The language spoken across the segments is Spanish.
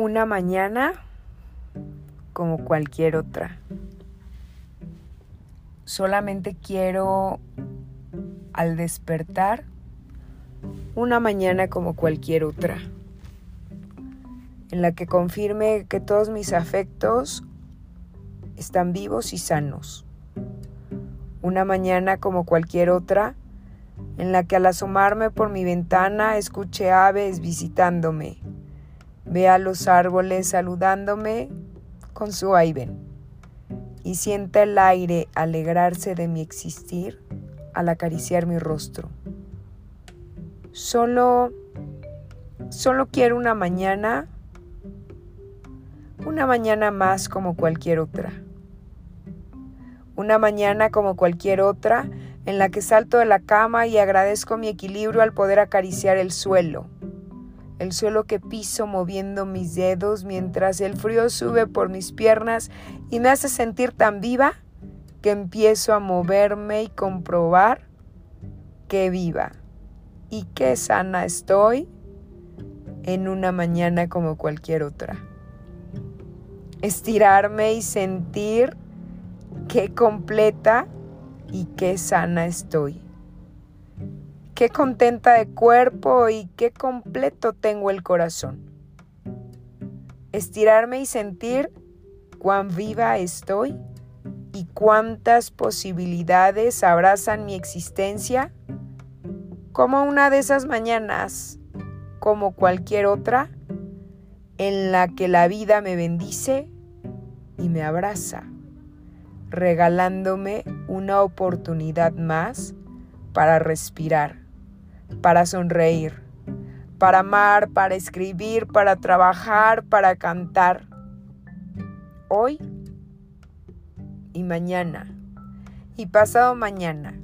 Una mañana como cualquier otra. Solamente quiero al despertar una mañana como cualquier otra, en la que confirme que todos mis afectos están vivos y sanos. Una mañana como cualquier otra, en la que al asomarme por mi ventana escuche aves visitándome, vea los árboles saludándome con su vaivén y sienta el aire alegrarse de mi existir al acariciar mi rostro. Solo, solo quiero una mañana, una mañana más como cualquier otra. Una mañana como cualquier otra en la que salto de la cama y agradezco mi equilibrio al poder acariciar el suelo. El suelo que piso moviendo mis dedos mientras el frío sube por mis piernas y me hace sentir tan viva que empiezo a moverme y comprobar que viva y qué sana estoy en una mañana como cualquier otra. Estirarme y sentir qué completa y qué sana estoy. Qué contenta de cuerpo y qué completo tengo el corazón. Estirarme y sentir cuán viva estoy y cuántas posibilidades abrazan mi existencia como una de esas mañanas, como cualquier otra, en la que la vida me bendice y me abraza regalándome una oportunidad más para respirar, para sonreír, para amar, para escribir, para trabajar, para cantar. Hoy y mañana y pasado mañana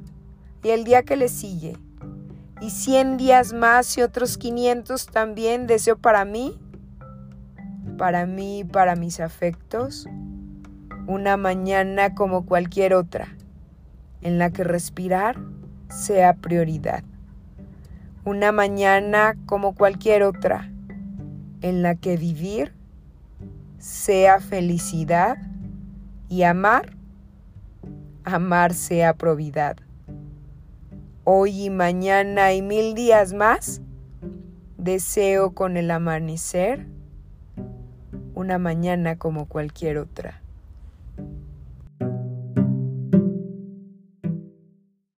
y el día que le sigue y 100 días más y otros 500 también deseo para mí, para mí, para mis afectos una mañana como cualquier otra, en la que respirar sea prioridad. Una mañana como cualquier otra, en la que vivir sea felicidad y amar, amar sea probidad. Hoy y mañana y mil días más, deseo con el amanecer una mañana como cualquier otra.